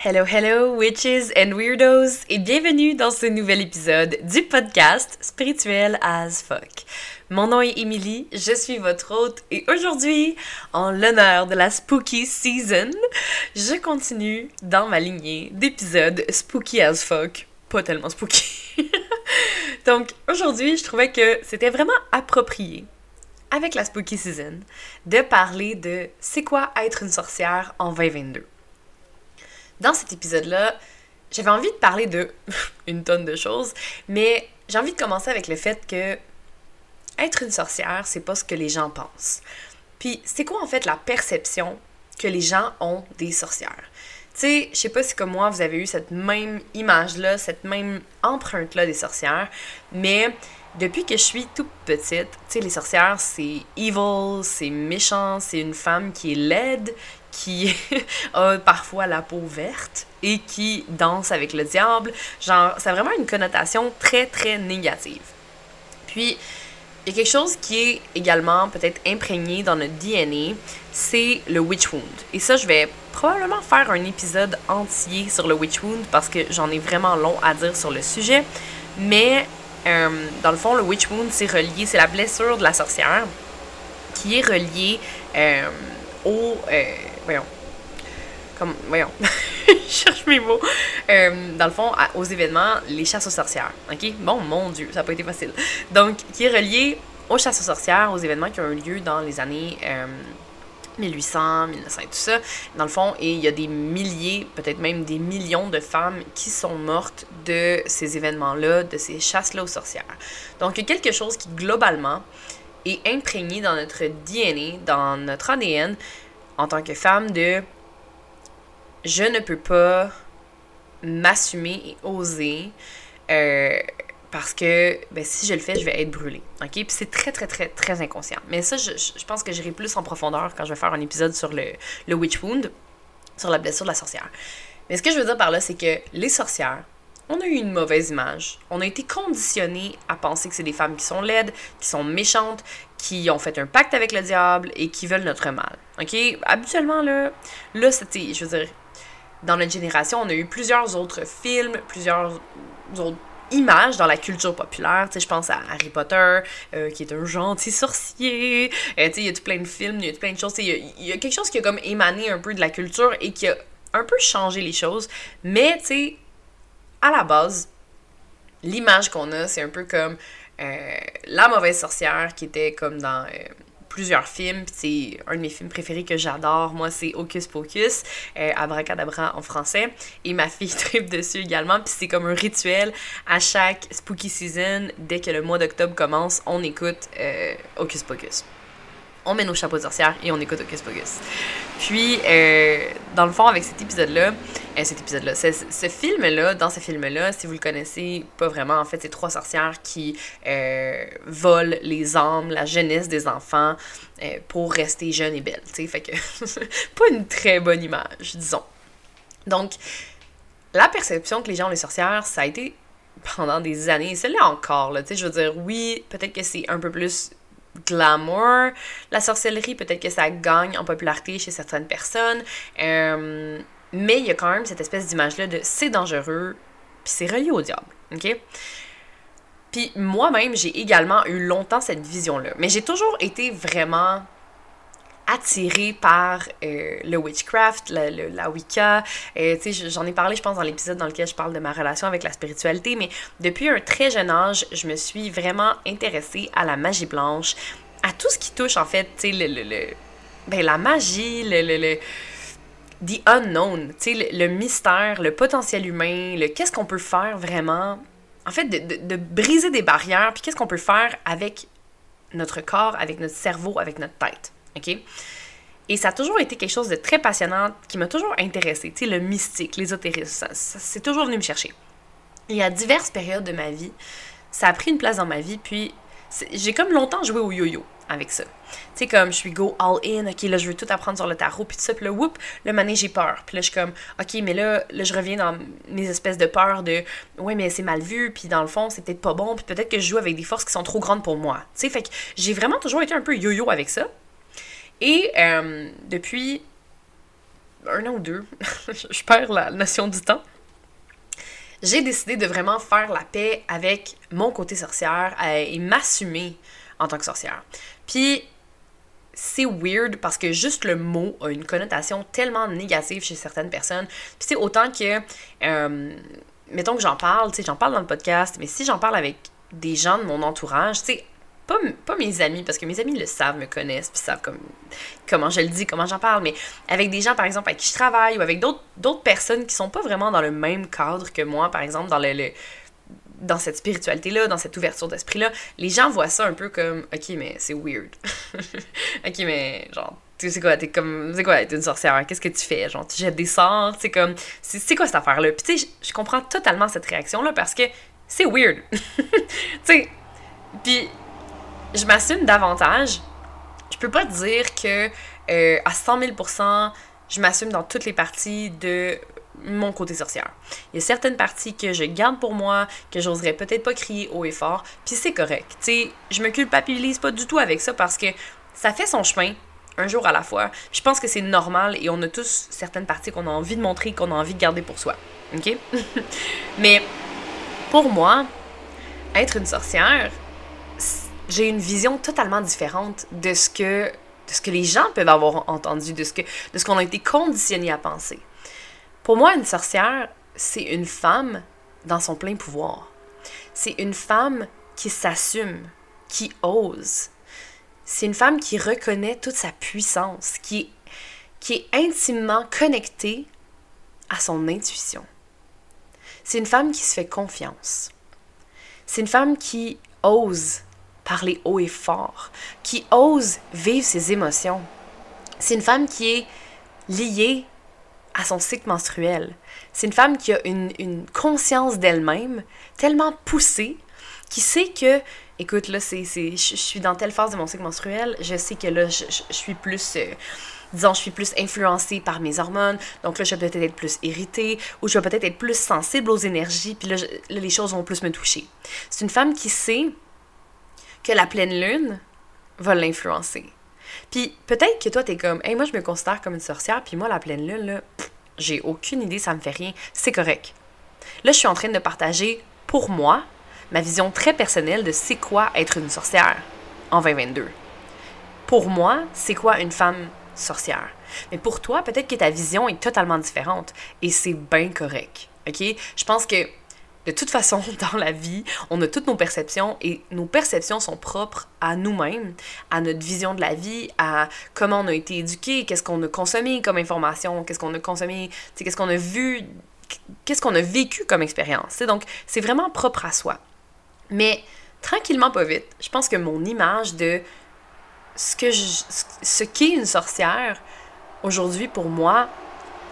Hello, hello, witches and weirdos, et bienvenue dans ce nouvel épisode du podcast Spirituel as fuck. Mon nom est Emily, je suis votre hôte, et aujourd'hui, en l'honneur de la spooky season, je continue dans ma lignée d'épisodes spooky as fuck. Pas tellement spooky. Donc, aujourd'hui, je trouvais que c'était vraiment approprié avec la spooky season de parler de c'est quoi être une sorcière en 2022. Dans cet épisode-là, j'avais envie de parler de une tonne de choses, mais j'ai envie de commencer avec le fait que être une sorcière, c'est pas ce que les gens pensent. Puis, c'est quoi en fait la perception que les gens ont des sorcières? Tu sais, je sais pas si comme moi, vous avez eu cette même image-là, cette même empreinte-là des sorcières, mais depuis que je suis toute petite, tu sais, les sorcières, c'est evil, c'est méchant, c'est une femme qui est laide, qui a parfois la peau verte et qui danse avec le diable. Genre, c'est vraiment une connotation très, très négative. Puis, il y a quelque chose qui est également peut-être imprégné dans notre DNA, c'est le witch wound. Et ça, je vais probablement faire un épisode entier sur le witch wound parce que j'en ai vraiment long à dire sur le sujet. Mais euh, dans le fond, le witch wound, c'est relié, c'est la blessure de la sorcière qui est reliée euh, au, euh, voyons, comme, voyons, je cherche mes mots, euh, dans le fond, aux événements, les chasses aux sorcières, ok? Bon, mon Dieu, ça n'a pas été facile. Donc, qui est relié aux chasses aux sorcières, aux événements qui ont eu lieu dans les années 1800, 1900 et tout ça. Dans le fond, et il y a des milliers, peut-être même des millions de femmes qui sont mortes de ces événements-là, de ces chasses-là aux sorcières. Donc, il y a quelque chose qui, globalement, est imprégné dans notre DNA, dans notre ADN, en tant que femme de je ne peux pas m'assumer et oser euh, parce que ben, si je le fais, je vais être brûlée. OK? Puis c'est très, très, très, très inconscient. Mais ça, je, je pense que j'irai plus en profondeur quand je vais faire un épisode sur le, le witch wound, sur la blessure de la sorcière. Mais ce que je veux dire par là, c'est que les sorcières, on a eu une mauvaise image. On a été conditionné à penser que c'est des femmes qui sont laides, qui sont méchantes, qui ont fait un pacte avec le diable et qui veulent notre mal. OK? Habituellement, là, là c'était, je veux dire, dans notre génération, on a eu plusieurs autres films, plusieurs autres images dans la culture populaire. Tu sais, je pense à Harry Potter, euh, qui est un gentil sorcier. Euh, tu sais, il y a tout plein de films, il y a tout plein de choses. Il y, y, a quelque chose qui a comme émané un peu de la culture et qui a un peu changé les choses. Mais, tu sais, à la base, l'image qu'on a, c'est un peu comme euh, La mauvaise sorcière qui était comme dans euh, plusieurs films. C'est un de mes films préférés que j'adore. Moi, c'est Hocus Pocus, euh, Abracadabra en français. Et ma fille tripe dessus également. Puis c'est comme un rituel à chaque spooky season. Dès que le mois d'octobre commence, on écoute Hocus Pocus on met nos chapeaux de sorcière et on écoute Hocus Pocus. Puis, euh, dans le fond, avec cet épisode-là, euh, cet épisode-là, ce film-là, dans ce film-là, si vous le connaissez pas vraiment, en fait, c'est trois sorcières qui euh, volent les âmes, la jeunesse des enfants pour rester jeunes et belles, tu sais. Fait que, pas une très bonne image, disons. Donc, la perception que les gens ont des sorcières, ça a été pendant des années, celle-là encore, tu sais, je veux dire, oui, peut-être que c'est un peu plus glamour. La sorcellerie, peut-être que ça gagne en popularité chez certaines personnes. Euh, mais il y a quand même cette espèce d'image-là de c'est dangereux, puis c'est relié au diable. OK? Puis moi-même, j'ai également eu longtemps cette vision-là. Mais j'ai toujours été vraiment attirée par euh, le witchcraft, la, la Wicca. Euh, J'en ai parlé, je pense, dans l'épisode dans lequel je parle de ma relation avec la spiritualité, mais depuis un très jeune âge, je me suis vraiment intéressée à la magie blanche, à tout ce qui touche, en fait, le, le, le, ben, la magie, le, le, le the unknown, sais, le, mystère, le potentiel humain, le qu'est-ce qu'on peut faire vraiment. En fait, de, de briser des barrières, puis qu'est-ce qu'on peut faire avec notre corps, avec notre cerveau, avec notre tête. OK? Et ça a toujours été quelque chose de très passionnant qui m'a toujours intéressé. Tu sais, le mystique, l'ésotérisme, c'est toujours venu me chercher. Et à diverses périodes de ma vie, ça a pris une place dans ma vie, puis j'ai comme longtemps joué au yo-yo avec ça. Tu sais, comme je suis go all in, ok, là, je veux tout apprendre sur le tarot, puis tout ça, puis là, whoop, le mané, j'ai peur. Puis là, je suis comme, ok, mais là, là, je reviens dans mes espèces de peur de, ouais, mais c'est mal vu, puis dans le fond, c'est peut-être pas bon, puis peut-être que je joue avec des forces qui sont trop grandes pour moi. Tu sais, fait que j'ai vraiment toujours été un peu yo-yo avec ça. Et euh, depuis un an ou deux, je perds la notion du temps, j'ai décidé de vraiment faire la paix avec mon côté sorcière euh, et m'assumer en tant que sorcière. Puis c'est weird parce que juste le mot a une connotation tellement négative chez certaines personnes. Puis c'est autant que, euh, mettons que j'en parle, tu sais, j'en parle dans le podcast, mais si j'en parle avec des gens de mon entourage, tu sais, pas, mes amis, parce que mes amis le savent, me connaissent, puis savent comme, comment je le dis, comment j'en parle, mais avec des gens, par exemple, avec qui je travaille, ou avec d'autres personnes qui sont pas vraiment dans le même cadre que moi, par exemple, dans le dans cette spiritualité-là, dans cette ouverture d'esprit-là, les gens voient ça un peu comme OK, mais c'est weird. OK, mais genre, tu sais quoi, t'es comme. C'est quoi, t'es une sorcière, qu'est-ce que tu fais? Genre, tu jettes des sorts, c'est comme. C'est quoi cette affaire-là? Puis tu sais, je comprends totalement cette réaction-là parce que c'est weird. tu sais, puis je m'assume davantage. Je peux pas dire que euh, à 100 000% je m'assume dans toutes les parties de mon côté sorcière. Il y a certaines parties que je garde pour moi, que j'oserais peut-être pas crier haut et fort, puis c'est correct. Tu sais, je me culpabilise pas du tout avec ça parce que ça fait son chemin un jour à la fois. Je pense que c'est normal et on a tous certaines parties qu'on a envie de montrer, qu'on a envie de garder pour soi. OK? Mais pour moi, être une sorcière, j'ai une vision totalement différente de ce que de ce que les gens peuvent avoir entendu, de ce que de ce qu'on a été conditionné à penser. Pour moi, une sorcière, c'est une femme dans son plein pouvoir. C'est une femme qui s'assume, qui ose. C'est une femme qui reconnaît toute sa puissance, qui, qui est intimement connectée à son intuition. C'est une femme qui se fait confiance. C'est une femme qui ose parler haut et fort, qui ose vivre ses émotions. C'est une femme qui est liée à son cycle menstruel. C'est une femme qui a une, conscience d'elle-même tellement poussée, qui sait que, écoute, là, je, suis dans telle phase de mon cycle menstruel, je sais que là, je, suis plus, euh, disons, je suis plus influencée par mes hormones, donc là, je vais peut-être être plus irritée, ou je vais peut-être être plus sensible aux énergies, puis là, les choses vont plus me toucher. C'est une femme qui sait que la pleine lune va l'influencer. Puis peut-être que toi, t'es comme, hey, moi, je me considère comme une sorcière, puis moi, la pleine lune, là, j'ai aucune idée, ça me fait rien. C'est correct. Là, je suis en train de partager, pour moi, ma vision très personnelle de c'est quoi être une sorcière en 2022. Pour moi, c'est quoi une femme sorcière? Mais pour toi, peut-être que ta vision est totalement différente et c'est bien correct. OK? Je pense que de toute façon, dans la vie, on a toutes nos perceptions et nos perceptions sont propres à nous-mêmes, à notre vision de la vie, à comment on a été éduqué, qu'est-ce qu'on a consommé comme information, qu'est-ce qu'on a consommé, qu'est-ce qu'on a vu, qu'est-ce qu'on a vécu comme expérience. Donc, c'est vraiment propre à soi. Mais tranquillement, pas vite, je pense que mon image de ce que ce qu'est une sorcière aujourd'hui pour moi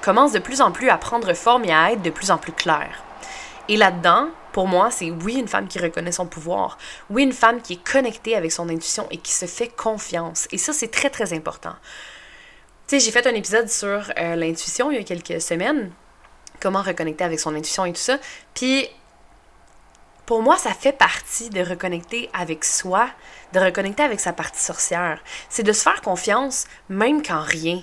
commence de plus en plus à prendre forme et à être de plus en plus claire. Et là-dedans, pour moi, c'est oui, une femme qui reconnaît son pouvoir. Oui, une femme qui est connectée avec son intuition et qui se fait confiance. Et ça, c'est très, très important. Tu sais, j'ai fait un épisode sur euh, l'intuition il y a quelques semaines. Comment reconnecter avec son intuition et tout ça. Puis, pour moi, ça fait partie de reconnecter avec soi, de reconnecter avec sa partie sorcière. C'est de se faire confiance même quand rien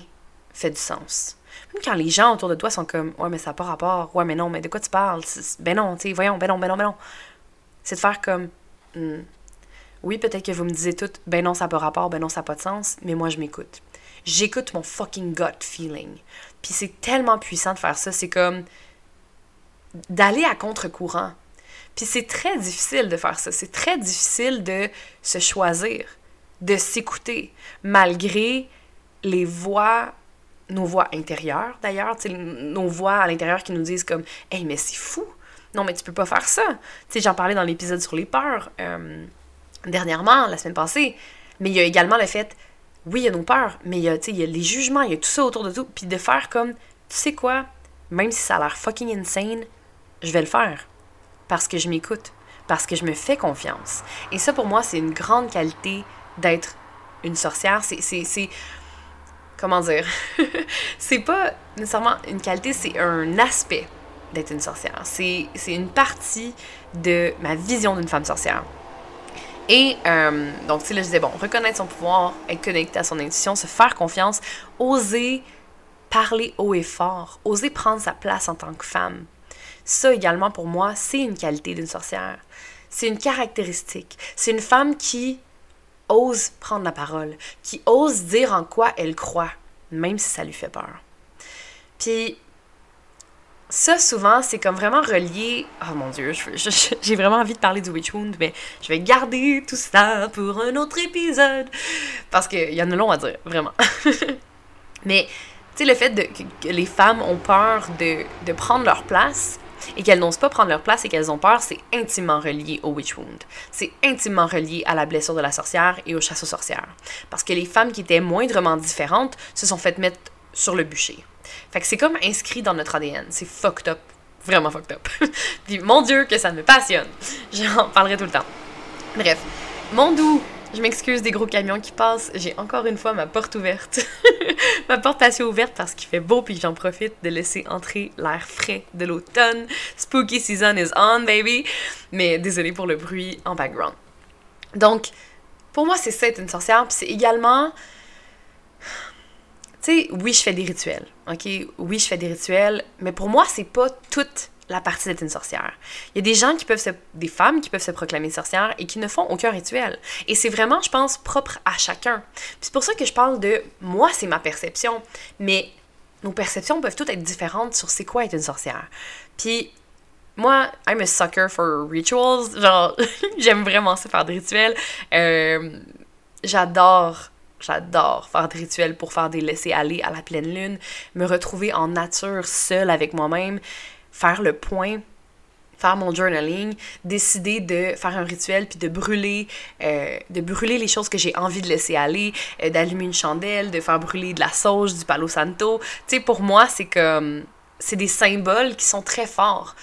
fait du sens. Quand les gens autour de toi sont comme Ouais, mais ça n'a pas rapport. Ouais, mais non, mais de quoi tu parles? Ben non, tu sais, voyons, ben non, ben non, ben non. C'est de faire comme hmm. Oui, peut-être que vous me disiez tout Ben non, ça n'a pas rapport, ben non, ça n'a pas de sens, mais moi, je m'écoute. J'écoute mon fucking gut feeling. Puis c'est tellement puissant de faire ça. C'est comme d'aller à contre-courant. Puis c'est très difficile de faire ça. C'est très difficile de se choisir, de s'écouter, malgré les voix nos voix intérieures d'ailleurs, nos voix à l'intérieur qui nous disent comme Hey, mais c'est fou! Non, mais tu peux pas faire ça! J'en parlais dans l'épisode sur les peurs euh, dernièrement, la semaine passée. Mais il y a également le fait, oui, il y a nos peurs, mais il y a, il y a les jugements, il y a tout ça autour de tout. Puis de faire comme, tu sais quoi, même si ça a l'air fucking insane, je vais le faire. Parce que je m'écoute. Parce que je me fais confiance. Et ça, pour moi, c'est une grande qualité d'être une sorcière. C'est comment dire, c'est pas nécessairement une qualité, c'est un aspect d'être une sorcière. C'est une partie de ma vision d'une femme sorcière. Et euh, donc, tu sais, là, je disais, bon, reconnaître son pouvoir, être connecté à son intuition, se faire confiance, oser parler haut et fort, oser prendre sa place en tant que femme. Ça également pour moi, c'est une qualité d'une sorcière. C'est une caractéristique. C'est une femme qui ose prendre la parole, qui ose dire en quoi elle croit, même si ça lui fait peur. Puis ça, souvent, c'est comme vraiment relié. Oh mon dieu, j'ai vraiment envie de parler du Witch Wound, mais je vais garder tout ça pour un autre épisode. Parce qu'il y en a long à dire, vraiment. mais, tu sais, le fait que les femmes ont peur de, de prendre leur place et qu'elles n'osent pas prendre leur place et qu'elles ont peur, c'est intimement relié au Witch Wound. C'est intimement relié à la blessure de la sorcière et aux chasses aux sorcières. Parce que les femmes qui étaient moindrement différentes se sont faites mettre sur le bûcher. Fait que c'est comme inscrit dans notre ADN. C'est fucked up. Vraiment fucked up. Puis mon Dieu, que ça me passionne. J'en parlerai tout le temps. Bref, mon doux, je m'excuse des gros camions qui passent. J'ai encore une fois ma porte ouverte. ma porte patio ouverte parce qu'il fait beau puis j'en profite de laisser entrer l'air frais de l'automne. Spooky season is on, baby. Mais désolé pour le bruit en background. Donc, pour moi, c'est ça être une sorcière. Puis c'est également tu sais, oui, je fais des rituels, ok? Oui, je fais des rituels, mais pour moi, c'est pas toute la partie d'être une sorcière. Il y a des gens qui peuvent se, des femmes qui peuvent se proclamer sorcières et qui ne font aucun rituel. Et c'est vraiment, je pense, propre à chacun. c'est pour ça que je parle de moi, c'est ma perception, mais nos perceptions peuvent toutes être différentes sur c'est quoi être une sorcière. Puis moi, I'm a sucker for rituals. Genre, j'aime vraiment ça faire des rituels. Euh, j'adore J'adore faire des rituels pour faire des laisser-aller à la pleine lune, me retrouver en nature seule avec moi-même, faire le point, faire mon journaling, décider de faire un rituel puis de brûler, euh, de brûler les choses que j'ai envie de laisser aller, euh, d'allumer une chandelle, de faire brûler de la sauge, du palo santo. Tu sais, pour moi, c'est comme. C'est des symboles qui sont très forts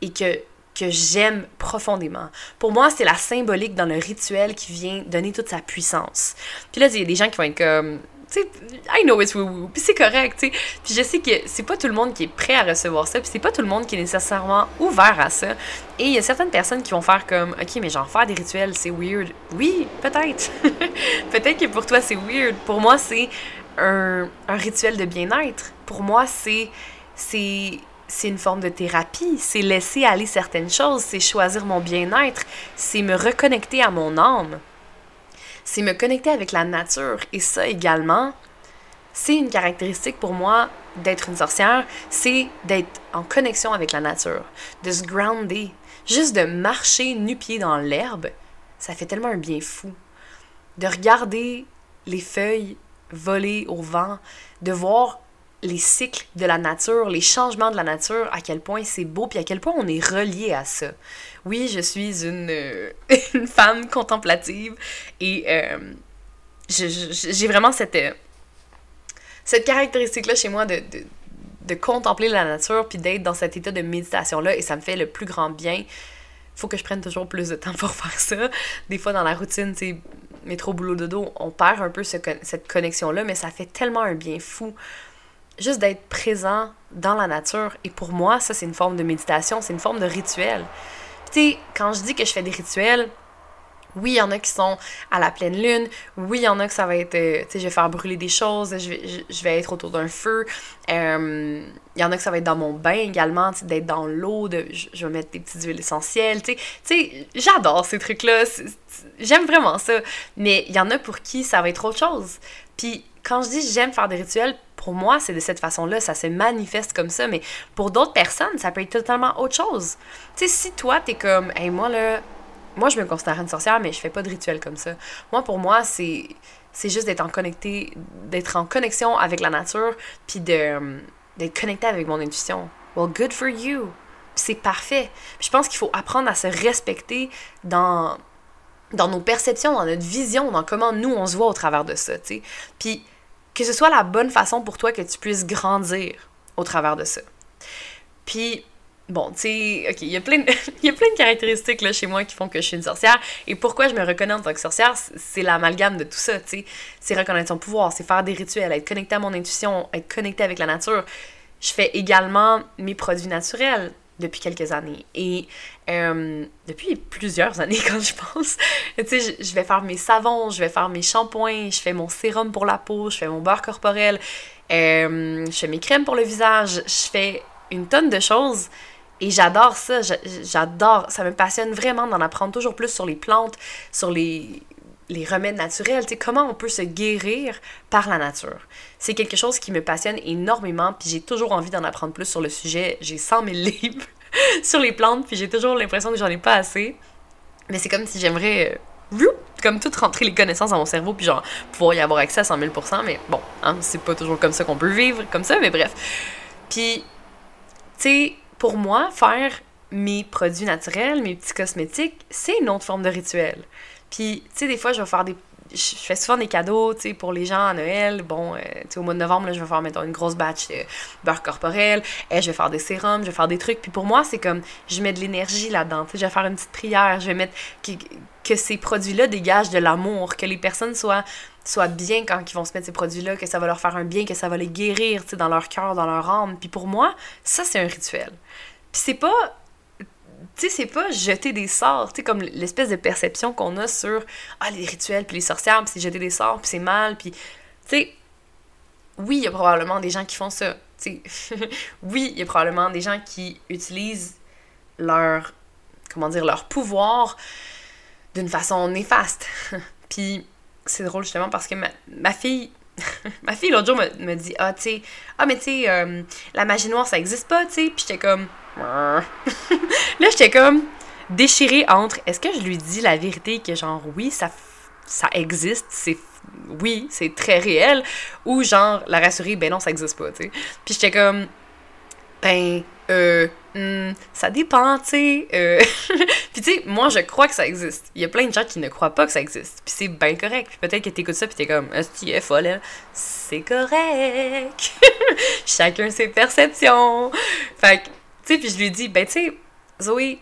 et que que j'aime profondément. Pour moi, c'est la symbolique dans le rituel qui vient donner toute sa puissance. Puis là, il y a des gens qui vont être comme I know it's woo-woo, puis c'est correct, tu sais. Puis je sais que c'est pas tout le monde qui est prêt à recevoir ça, puis c'est pas tout le monde qui est nécessairement ouvert à ça. Et il y a certaines personnes qui vont faire comme, ok, mais genre faire des rituels, c'est weird. Oui, peut-être. peut-être que pour toi c'est weird. Pour moi, c'est un, un rituel de bien-être. Pour moi, c'est c'est c'est une forme de thérapie, c'est laisser aller certaines choses, c'est choisir mon bien-être, c'est me reconnecter à mon âme, c'est me connecter avec la nature. Et ça également, c'est une caractéristique pour moi d'être une sorcière, c'est d'être en connexion avec la nature, de se grounder, juste de marcher nu-pied dans l'herbe, ça fait tellement un bien fou. De regarder les feuilles voler au vent, de voir les cycles de la nature, les changements de la nature, à quel point c'est beau, puis à quel point on est relié à ça. Oui, je suis une, euh, femme contemplative et euh, j'ai vraiment cette, euh, cette caractéristique-là chez moi de, de, de, contempler la nature, puis d'être dans cet état de méditation-là, et ça me fait le plus grand bien. Faut que je prenne toujours plus de temps pour faire ça. Des fois, dans la routine, c'est métro, boulot, dodo, on perd un peu cette connexion-là, mais ça fait tellement un bien fou juste d'être présent dans la nature. Et pour moi, ça, c'est une forme de méditation, c'est une forme de rituel. Tu sais, quand je dis que je fais des rituels, oui, il y en a qui sont à la pleine lune. Oui, il y en a que ça va être, euh, tu sais, je vais faire brûler des choses, je vais, je, vais être autour d'un feu. Euh, il y en a que ça va être dans mon bain également, d'être dans l'eau, je, vais mettre des petites huiles essentielles, tu sais. J'adore ces trucs-là. J'aime vraiment ça. Mais il y en a pour qui ça va être autre chose. Puis quand je dis j'aime faire des rituels, pour moi, c'est de cette façon-là, ça se manifeste comme ça, mais pour d'autres personnes, ça peut être totalement autre chose. Tu sais, si toi, t'es comme, hey, moi, là, moi, je me considère une sorcière, mais je fais pas de rituel comme ça. Moi, pour moi, c'est c'est juste d'être en connecté, d'être en connexion avec la nature, puis de d'être connecté avec mon intuition. Well, good for you. C'est parfait. je pense qu'il faut apprendre à se respecter dans dans nos perceptions, dans notre vision, dans comment nous on se voit au travers de ça, tu sais. Puis que ce soit la bonne façon pour toi que tu puisses grandir au travers de ça. Puis, bon, tu sais, ok, il y, a plein de, caractéristiques là, chez moi qui font que je suis une sorcière. Et pourquoi je me reconnais en tant que sorcière, c'est l'amalgame de tout ça, tu sais. C'est reconnaître son pouvoir, c'est faire des rituels, être connecté à mon intuition, être connecté avec la nature. Je fais également mes produits naturels depuis quelques années. Et euh, depuis plusieurs années, quand je pense, tu sais, je, vais faire mes savons, je vais faire mes shampoings, je fais mon sérum pour la peau, je fais mon beurre corporel. Euh, je fais mes crèmes pour le visage. Je fais une tonne de choses. Et j'adore ça. J'adore. Ça me passionne vraiment d'en apprendre toujours plus sur les plantes, sur les, les remèdes naturels, comment on peut se guérir par la nature? C'est quelque chose qui me passionne énormément, puis j'ai toujours envie d'en apprendre plus sur le sujet. J'ai 100 000 livres sur les plantes, puis j'ai toujours l'impression que j'en ai pas assez. Mais c'est comme si j'aimerais, euh, comme tout rentrer les connaissances dans mon cerveau, puis genre pouvoir y avoir accès à 100 000% mais bon, hein, c'est pas toujours comme ça qu'on peut vivre, comme ça, mais bref. Puis, tu sais, pour moi, faire mes produits naturels, mes petits cosmétiques, c'est une autre forme de rituel. Puis, tu sais, des fois, je vais faire des. Je fais souvent des cadeaux, tu sais, pour les gens à Noël. Bon, euh, tu sais, au mois de novembre, là, je vais faire, mettons, une grosse batch de beurre corporel. Et je vais faire des sérums, je vais faire des trucs. Puis pour moi, c'est comme, je mets de l'énergie là-dedans. Tu sais, je vais faire une petite prière. Je vais mettre. Que, que ces produits-là dégagent de l'amour. Que les personnes soient soient bien quand ils vont se mettre ces produits-là, que ça va leur faire un bien, que ça va les guérir, tu sais, dans leur cœur, dans leur âme. Puis pour moi, ça, c'est un rituel. Puis c'est pas tu sais, c'est pas jeter des sorts, tu sais, comme l'espèce de perception qu'on a sur ah, les rituels, puis les sorcières, puis c'est jeter des sorts, puis c'est mal, puis, tu sais, oui, il y a probablement des gens qui font ça, tu sais. oui, il y a probablement des gens qui utilisent leur, comment dire, leur pouvoir d'une façon néfaste. puis, c'est drôle justement parce que ma, fille, ma fille l'autre jour me, me, dit Ah, tu sais, ah, mais tu sais, euh, la magie noire ça existe pas, tu sais. Puis j'étais comme Là, j'étais comme déchirée entre est-ce que je lui dis la vérité que genre oui, ça, ça existe, c'est oui, c'est très réel, ou genre la rassurer, ben non, ça existe pas, tu sais. Puis j'étais comme ben euh, hmm, ça dépend, tu sais. Euh. puis tu sais, moi je crois que ça existe. Il y a plein de gens qui ne croient pas que ça existe. Puis c'est bien correct. Puis peut-être que t'écoutes ça puis t'es comme, est-ce est folle, C'est correct. Chacun ses perceptions. Fait que tu sais, puis je lui dis, ben tu sais, Zoé,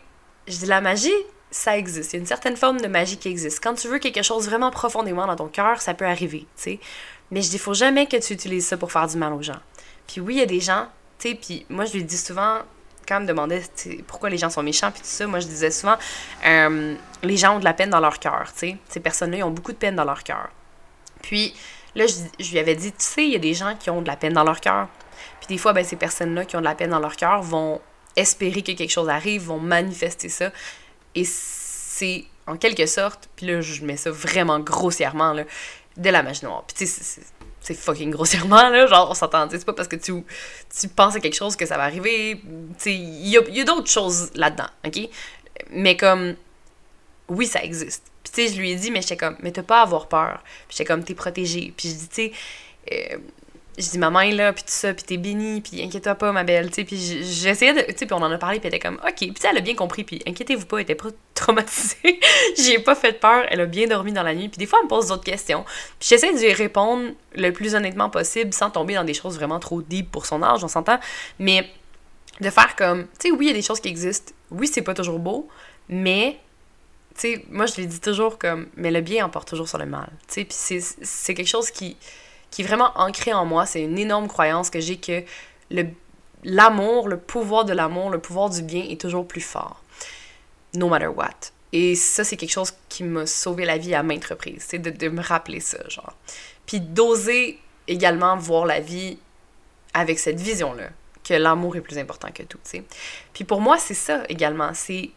je dis la magie, ça existe. Il y a une certaine forme de magie qui existe. Quand tu veux quelque chose vraiment profondément dans ton cœur, ça peut arriver, tu sais. Mais je dis, faut jamais que tu utilises ça pour faire du mal aux gens. Puis oui, il y a des gens, tu sais, puis moi je lui dis souvent, quand elle me demandait pourquoi les gens sont méchants, puis tout ça, moi je disais souvent, euh, les gens ont de la peine dans leur cœur, tu sais. Ces personnes-là, ils ont beaucoup de peine dans leur cœur. Puis là, je, je lui avais dit, tu sais, il y a des gens qui ont de la peine dans leur cœur. Puis des fois, ben, ces personnes-là qui ont de la peine dans leur cœur vont espérer que quelque chose arrive, vont manifester ça. Et c'est en quelque sorte, puis là je mets ça vraiment grossièrement, là, de la magie noire. Puis tu sais, c'est fucking grossièrement, là, genre on s'entend, c'est pas parce que tu, tu penses à quelque chose que ça va arriver, tu sais, il y a, y a d'autres choses là-dedans, ok? Mais comme, oui, ça existe. Puis tu sais, je lui ai dit, mais j'étais comme, mais t'as pas à avoir peur. Puis j'étais comme, t'es protégé. Puis je dis, tu sais, euh, je dis maman est là puis tout ça puis t'es bénie puis inquiète-toi pas ma belle tu sais. Puis j'essayais de tu sais puis on en a parlé puis elle était comme ok. Puis elle a bien compris puis inquiétez-vous pas elle était pas traumatisée. J'ai pas fait peur elle a bien dormi dans la nuit puis des fois elle me pose d'autres questions. Puis j'essaie de lui répondre le plus honnêtement possible sans tomber dans des choses vraiment trop deep pour son âge on s'entend. Mais de faire comme tu sais oui il y a des choses qui existent. Oui c'est pas toujours beau mais tu sais moi je lui dis toujours comme mais le bien emporte toujours sur le mal. Tu sais puis c'est quelque chose qui qui est vraiment ancré en moi. C'est une énorme croyance que j'ai que le, l'amour, le pouvoir de l'amour, le pouvoir du bien est toujours plus fort. No matter what. Et ça, c'est quelque chose qui m'a sauvé la vie à maintes reprises. C'est de, de me rappeler ça, genre. Puis d'oser également voir la vie avec cette vision-là, que l'amour est plus important que tout, tu sais. Puis pour moi, c'est ça également. C'est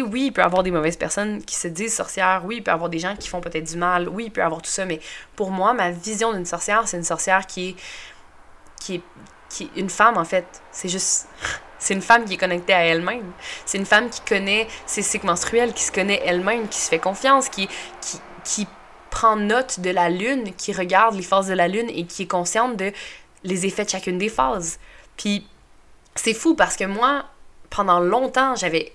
oui, il peut y avoir des mauvaises personnes qui se disent sorcières, oui, il peut y avoir des gens qui font peut-être du mal, oui, il peut y avoir tout ça, mais pour moi, ma vision d'une sorcière, c'est une sorcière qui est, qui est, qui une femme, en fait. C'est juste... C'est une femme qui est connectée à elle-même. C'est une femme qui connaît ses cycles menstruels, qui se connaît elle-même, qui se fait confiance, qui, qui, qui prend note de la lune, qui regarde les phases de la lune et qui est consciente de les effets de chacune des phases. Puis c'est fou parce que moi, pendant longtemps, j'avais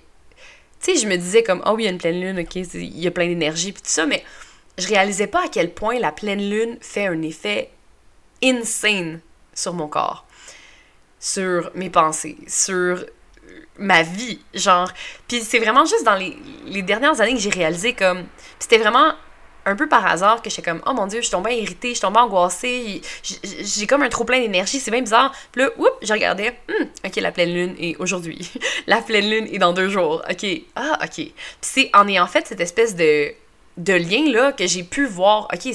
tu sais, je me disais comme, oh oui, il y a une pleine lune, ok, il y a plein d'énergie, puis tout ça, mais je réalisais pas à quel point la pleine lune fait un effet insane sur mon corps, sur mes pensées, sur ma vie, genre. Puis c'est vraiment juste dans les, les dernières années que j'ai réalisé comme, c'était vraiment un peu par hasard que j'étais comme oh mon dieu, je suis tombée irritée, je suis tombée angoissée, j'ai comme un trop plein d'énergie, c'est bien bizarre. Puis là, oups, je regardais, hmm, ok, la pleine lune est aujourd'hui. la pleine lune est dans deux jours. Ok, ah, ok. Puis c'est en ayant fait cette espèce de, de lien là que j'ai pu voir, ok,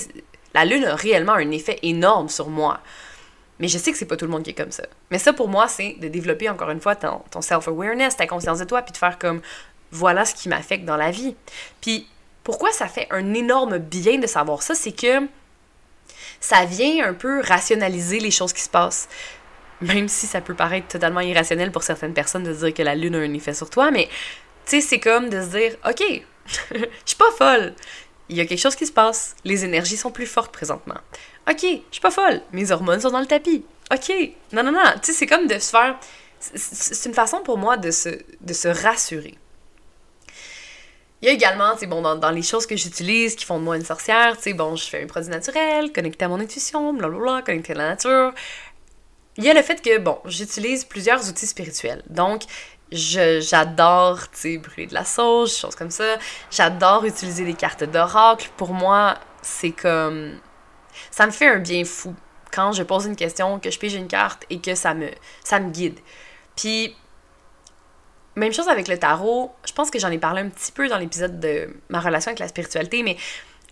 la lune a réellement un effet énorme sur moi. Mais je sais que c'est pas tout le monde qui est comme ça. Mais ça, pour moi, c'est de développer encore une fois ton, ton self-awareness, ta conscience de toi, puis de faire comme voilà ce qui m'affecte dans la vie. Puis pourquoi ça fait un énorme bien de savoir ça, c'est que ça vient un peu rationaliser les choses qui se passent. Même si ça peut paraître totalement irrationnel pour certaines personnes de dire que la lune a un effet sur toi, mais tu sais, c'est comme de se dire, ok, je suis pas folle. Il y a quelque chose qui se passe. Les énergies sont plus fortes présentement. Ok, je suis pas folle. Mes hormones sont dans le tapis. Ok, non, non, non. Tu sais, c'est comme de se faire. C'est une façon pour moi de se, de se rassurer. Il y a également, tu bon, dans, les choses que j'utilise qui font de moi une sorcière, tu bon, je fais un produit naturel, connecté à mon intuition, blablabla, connecté à la nature. Il y a le fait que, bon, j'utilise plusieurs outils spirituels. Donc, j'adore, tu sais, brûler de la sauge, choses comme ça. J'adore utiliser des cartes d'oracle. Pour moi, c'est comme... Ça me fait un bien fou quand je pose une question, que je pige une carte et que ça me, ça me guide. Puis, même chose avec le tarot, je pense que j'en ai parlé un petit peu dans l'épisode de ma relation avec la spiritualité, mais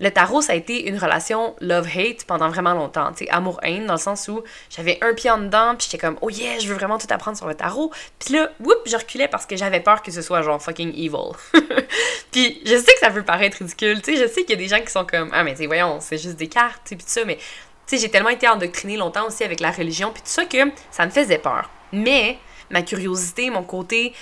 le tarot, ça a été une relation love-hate pendant vraiment longtemps. Tu sais, amour-haine, dans le sens où j'avais un pied en dedans, puis j'étais comme, oh yeah, je veux vraiment tout apprendre sur le tarot. Puis là, whoop, je reculais parce que j'avais peur que ce soit genre fucking evil. puis je sais que ça peut paraître ridicule, tu sais, je sais qu'il y a des gens qui sont comme, ah, mais tu voyons, c'est juste des cartes, puis tout ça, mais tu sais, j'ai tellement été endoctrinée longtemps aussi avec la religion, puis tout ça, que ça me faisait peur. Mais ma curiosité, mon côté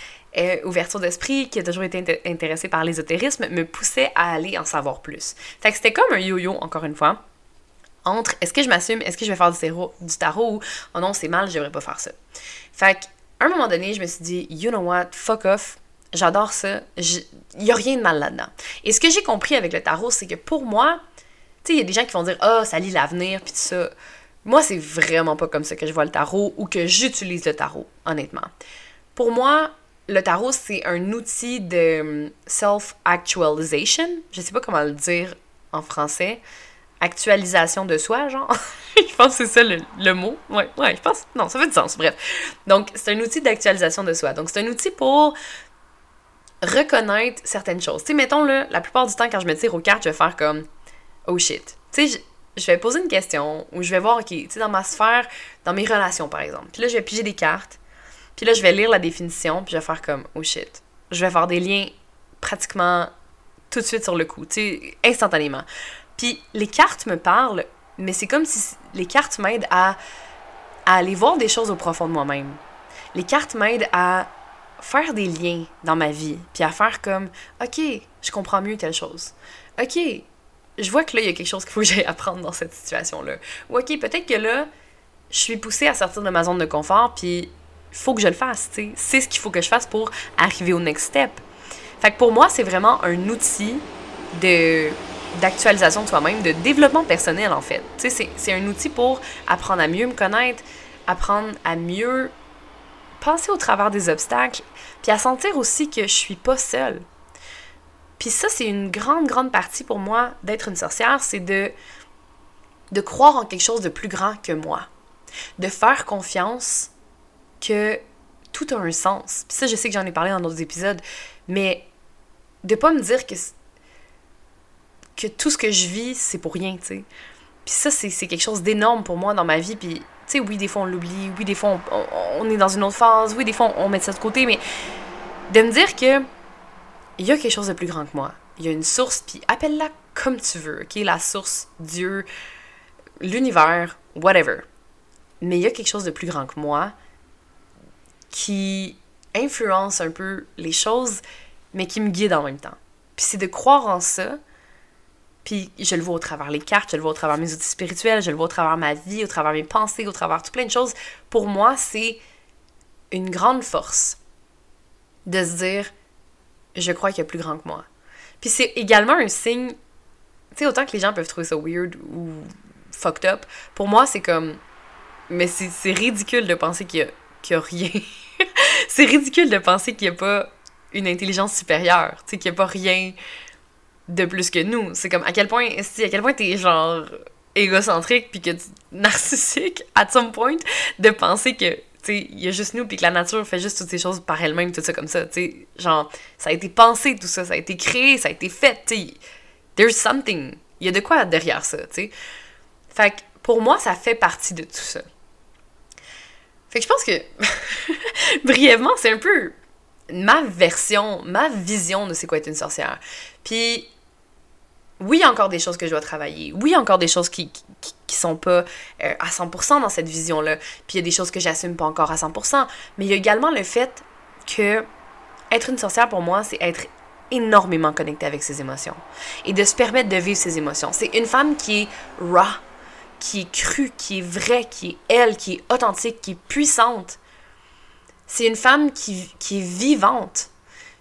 ouverture d'esprit, qui a toujours été intéressé par l'ésotérisme, me poussait à aller en savoir plus. Fait que c'était comme un yo-yo, encore une fois, entre est-ce que je m'assume, est-ce que je vais faire du, tarot, ou oh non, c'est mal, je devrais pas faire ça. Fait qu'à un moment donné, je me suis dit, you know what, fuck off, j'adore ça, il y a rien de mal là-dedans. Et ce que j'ai compris avec le tarot, c'est que pour moi, tu sais, il y a des gens qui vont dire, oh, ça lit l'avenir, puis tout ça. Moi, c'est vraiment pas comme ça que je vois le tarot ou que j'utilise le tarot, honnêtement. Pour moi, le tarot, c'est un outil de hum, self-actualization. Je sais pas comment le dire en français. Actualisation de soi, genre. je pense que c'est ça le, mot. Ouais, ouais, je pense. Non, ça fait du sens, bref. Donc, c'est un outil d'actualisation de soi. Donc, c'est un outil pour reconnaître certaines choses. Tu sais, mettons, là, la plupart du temps, quand je me tire aux cartes, je vais faire comme Oh shit. Tu sais, je vais poser une question ou je vais voir, OK, tu sais, dans ma sphère, dans mes relations, par exemple. Puis là, je vais piger des cartes. Puis là, je vais lire la définition, puis je vais faire comme, oh shit. Je vais faire des liens pratiquement tout de suite sur le coup, tu sais, instantanément. Puis les cartes me parlent, mais c'est comme si les cartes m'aident à, à aller voir des choses au profond de moi-même. Les cartes m'aident à faire des liens dans ma vie, puis à faire comme, OK, je comprends mieux telle chose. OK, je vois que là, il y a quelque chose qu'il faut que j'aille apprendre dans cette situation-là. Ou OK, peut-être que là, je suis poussée à sortir de ma zone de confort, puis faut que je le fasse, tu sais. C'est ce qu'il faut que je fasse pour arriver au next step. Fait que pour moi, c'est vraiment un outil de d'actualisation de soi-même, de développement personnel en fait. Tu sais, c'est un outil pour apprendre à mieux me connaître, apprendre à mieux penser au travers des obstacles, puis à sentir aussi que je suis pas seule. Puis ça, c'est une grande, grande partie pour moi d'être une sorcière, c'est de, de croire en quelque chose de plus grand que moi. De faire confiance que tout a un sens. Puis ça, je sais que j'en ai parlé dans d'autres épisodes, mais de pas me dire que, que tout ce que je vis, c'est pour rien, tu sais. Puis ça, c'est quelque chose d'énorme pour moi dans ma vie. Puis, tu sais, oui, des fois, on l'oublie. Oui, des fois, on, on, est dans une autre phase. Oui, des fois, on, met ça de côté. Mais de me dire que il y a quelque chose de plus grand que moi. Il y a une source, puis appelle-la comme tu veux, OK? La source, Dieu, l'univers, whatever. Mais il y a quelque chose de plus grand que moi qui influence un peu les choses, mais qui me guide en même temps. Puis c'est de croire en ça, puis je le vois au travers les cartes, je le vois au travers mes outils spirituels, je le vois au travers ma vie, au travers mes pensées, au travers tout plein de choses. Pour moi, c'est une grande force de se dire je crois qu'il y a plus grand que moi. Puis c'est également un signe, tu sais, autant que les gens peuvent trouver ça weird ou fucked up, pour moi, c'est comme. Mais c'est ridicule de penser qu'il y a qu'il n'y a rien. c'est ridicule de penser qu'il n'y a pas une intelligence supérieure, tu sais, qu'il n'y a pas rien de plus que nous. C'est comme à quel point, à quel point t'es genre égocentrique puis que narcissique at some point de penser que tu sais il y a juste nous puis que la nature fait juste toutes ces choses par elle-même tout ça comme ça tu sais. Genre ça a été pensé tout ça ça a été créé ça a été fait there's something. Il y a de quoi derrière ça tu sais. Fait que pour moi ça fait partie de tout ça Fait que je pense que, brièvement, c'est un peu ma version, ma vision de c'est quoi être une sorcière. Puis, oui, il y a encore des choses que je dois travailler. Oui, il y a encore des choses qui, qui, sont pas euh, à 100% dans cette vision-là. Puis il y a des choses que j'assume pas encore à 100%. Mais il y a également le fait que être une sorcière pour moi, c'est être énormément connecté avec ses émotions et de se permettre de vivre ses émotions. C'est une femme qui est raw, qui est crue, qui est vraie, qui est elle, qui est authentique, qui est puissante. C'est une femme qui, est vivante.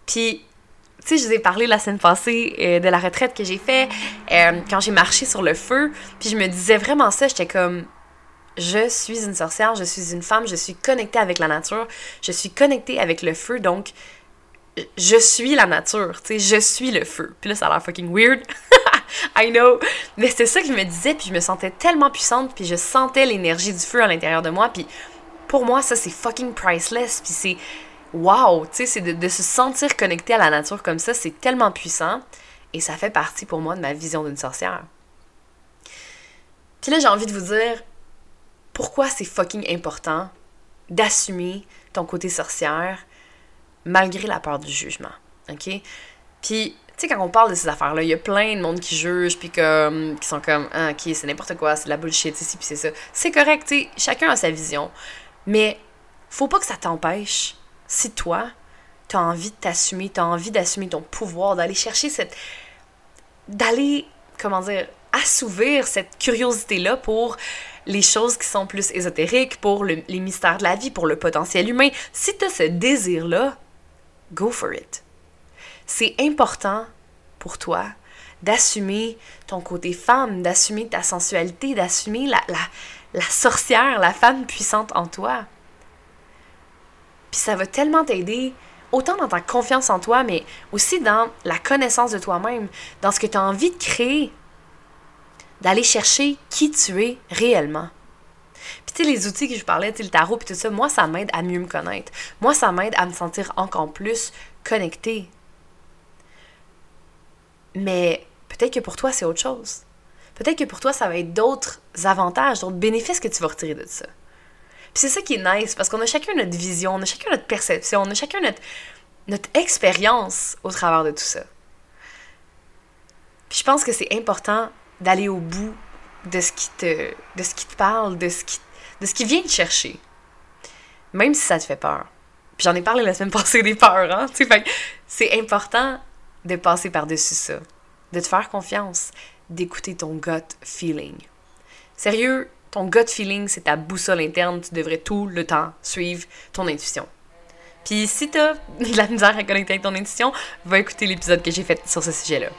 Puis, tu sais, je vous ai parlé la semaine passée euh, de la retraite que j'ai fait euh, quand j'ai marché sur le feu. Puis je me disais vraiment ça, j'étais comme, je suis une sorcière, je suis une femme, je suis connectée avec la nature, je suis connectée avec le feu, donc je suis la nature, tu sais, je suis le feu. Puis là, ça a l'air fucking weird. I know. Mais c'était ça que je me disais, puis je me sentais tellement puissante, puis je sentais l'énergie du feu à l'intérieur de moi, puis pour moi, ça, c'est fucking priceless, puis c'est wow, tu sais, c'est de, de, se sentir connecté à la nature comme ça, c'est tellement puissant, et ça fait partie pour moi de ma vision d'une sorcière. Puis là, j'ai envie de vous dire pourquoi c'est fucking important d'assumer ton côté sorcière, malgré la peur du jugement. OK? Puis, sais, quand on parle de ces affaires-là, il y a plein de monde qui juge, puis comme, qui sont comme, ah, ok, c'est n'importe quoi, c'est de la bullshit, ici, puis c'est ça. C'est correct, tu chacun a sa vision. Mais, faut pas que ça t'empêche, si toi, t'as envie de t'assumer, t'as envie d'assumer ton pouvoir, d'aller chercher cette. d'aller, comment dire, assouvir cette curiosité-là pour les choses qui sont plus ésotériques, pour les mystères de la vie, pour le potentiel humain. Si t'as ce désir-là, go for it. C'est important pour toi d'assumer ton côté femme, d'assumer ta sensualité, d'assumer la, sorcière, la femme puissante en toi. Puis ça va tellement t'aider, autant dans ta confiance en toi, mais aussi dans la connaissance de toi-même, dans ce que tu as envie de créer, d'aller chercher qui tu es réellement. Puis tu sais, les outils que je parlais, le tarot, puis tout ça, moi, ça m'aide à mieux me connaître. Moi, ça m'aide à me sentir encore plus connectée. Mais peut-être que pour toi, c'est autre chose. Peut-être que pour toi, ça va être d'autres avantages, d'autres bénéfices que tu vas retirer de ça. Puis c'est ça qui est nice, parce qu'on a chacun notre vision, on a chacun notre perception, on a chacun notre, notre expérience au travers de tout ça. Puis je pense que c'est important d'aller au bout de ce qui te, de ce qui te parle, de ce qui, de ce qui vient te chercher. Même si ça te fait peur. Puis j'en ai parlé la semaine passée des peurs, hein? c'est important de passer par-dessus ça, de te faire confiance, d'écouter ton gut feeling. Sérieux, ton gut feeling, c'est ta boussole interne, tu devrais tout le temps suivre ton intuition. Puis si t'as de la misère à connecter avec ton intuition, va écouter l'épisode que j'ai fait sur ce sujet-là.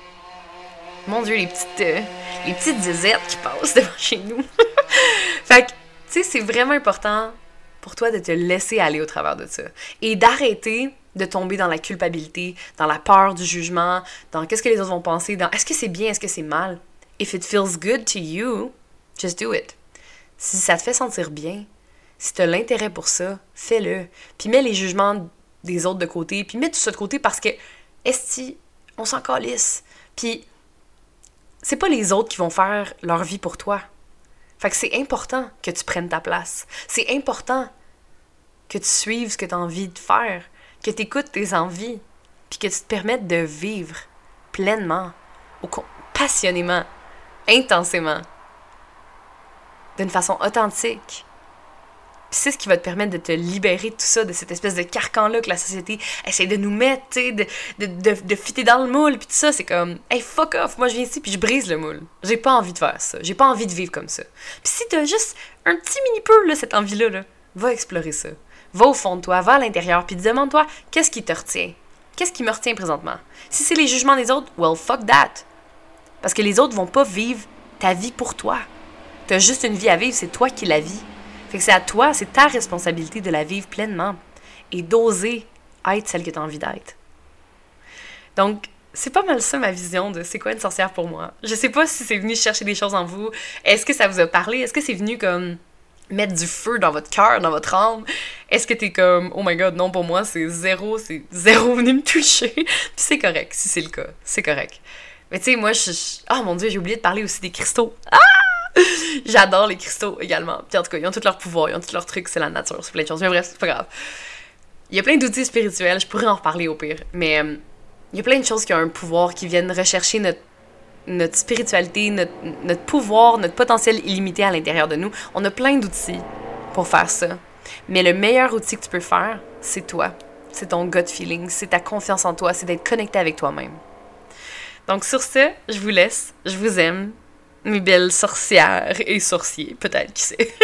Mon Dieu, les petites, euh, les petites disettes qui passent devant chez nous. fait que, tu sais, c'est vraiment important pour toi de te laisser aller au travers de ça. Et d'arrêter de tomber dans la culpabilité, dans la peur du jugement, dans qu'est-ce que les autres vont penser, dans est-ce que c'est bien, est-ce que c'est mal? If it feels good to you, just do it. Si ça te fait sentir bien, si tu as l'intérêt pour ça, fais-le. Puis mets les jugements des autres de côté, puis mets tout ça de côté parce que, est on s'en calisse. Puis c'est pas les autres qui vont faire leur vie pour toi. Fait que c'est important que tu prennes ta place. C'est important que tu suives ce que tu as envie de faire, que tu écoutes tes envies, puis que tu te permettes de vivre pleinement, passionnément, intensément, d'une façon authentique, puis c'est ce qui va te permettre de te libérer de tout ça, de cette espèce de carcan-là que la société essaie de nous mettre, de, de, de, de fitter dans le moule, puis tout ça, c'est comme, hey, fuck off, moi je viens ici, puis je brise le moule. J'ai pas envie de faire ça. J'ai pas envie de vivre comme ça. Puis si t'as juste un petit mini peu, cette envie-là, là, va explorer ça. Va au fond de toi, va à l'intérieur, puis demande-toi, qu'est-ce qui te retient? Qu'est-ce qui me retient présentement? Si c'est les jugements des autres, well, fuck that. Parce que les autres vont pas vivre ta vie pour toi. T'as juste une vie à vivre, c'est toi qui la vis. Fait que c'est à toi, c'est ta responsabilité de la vivre pleinement et d'oser être celle que tu as envie d'être. Donc, c'est pas mal ça ma vision de c'est quoi une sorcière pour moi. Je sais pas si c'est venu chercher des choses en vous. Est-ce que ça vous a parlé? Est-ce que c'est venu comme mettre du feu dans votre cœur, dans votre âme? Est-ce que t'es comme, oh my god, non, pour moi, c'est zéro, c'est zéro venu me toucher? Puis c'est correct, si c'est le cas, c'est correct. Mais tu sais, moi, je. Oh mon dieu, j'ai oublié de parler aussi des cristaux. Ah! J'adore les cristaux également. Puis en tout cas, ils ont tous leurs pouvoirs, ils ont tous leurs trucs, c'est la nature, c'est plein de choses. Mais bref, c'est pas grave. Il y a plein d'outils spirituels, je pourrais en reparler au pire. Mais euh, il y a plein de choses qui ont un pouvoir, qui viennent rechercher notre, notre spiritualité, notre, notre pouvoir, notre potentiel illimité à l'intérieur de nous. On a plein d'outils pour faire ça. Mais le meilleur outil que tu peux faire, c'est toi. C'est ton gut feeling, c'est ta confiance en toi, c'est d'être connecté avec toi-même. Donc sur ce, je vous laisse. Je vous aime. Mes belles sorcières et sorciers, peut-être, qui sait.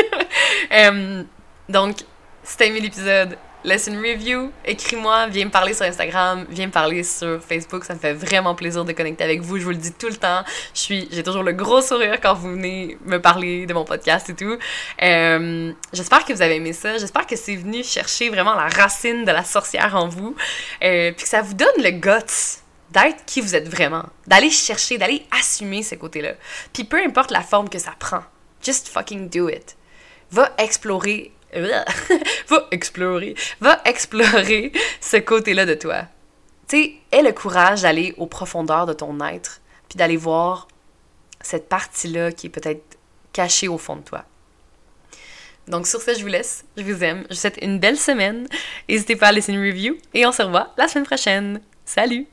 Euh, donc, si t'as aimé l'épisode, laisse une review, écris-moi, viens me parler sur Instagram, viens me parler sur Facebook, ça me fait vraiment plaisir de connecter avec vous, je vous le dis tout le temps. Je suis, j'ai toujours le gros sourire quand vous venez me parler de mon podcast et tout. Euh, j'espère que vous avez aimé ça, j'espère que c'est venu chercher vraiment la racine de la sorcière en vous, euh, puis que ça vous donne le guts d'être qui vous êtes vraiment, d'aller chercher, d'aller assumer ce côté-là. Puis peu importe la forme que ça prend, just fucking do it. Va explorer va explorer, va explorer ce côté-là de toi. Tu sais, aie le courage d'aller aux profondeurs de ton être, puis d'aller voir cette partie-là qui est peut-être cachée au fond de toi. Donc sur ce, je vous laisse, je vous aime, je vous souhaite une belle semaine. N'hésitez pas à laisser une review et on se revoit la semaine prochaine. Salut!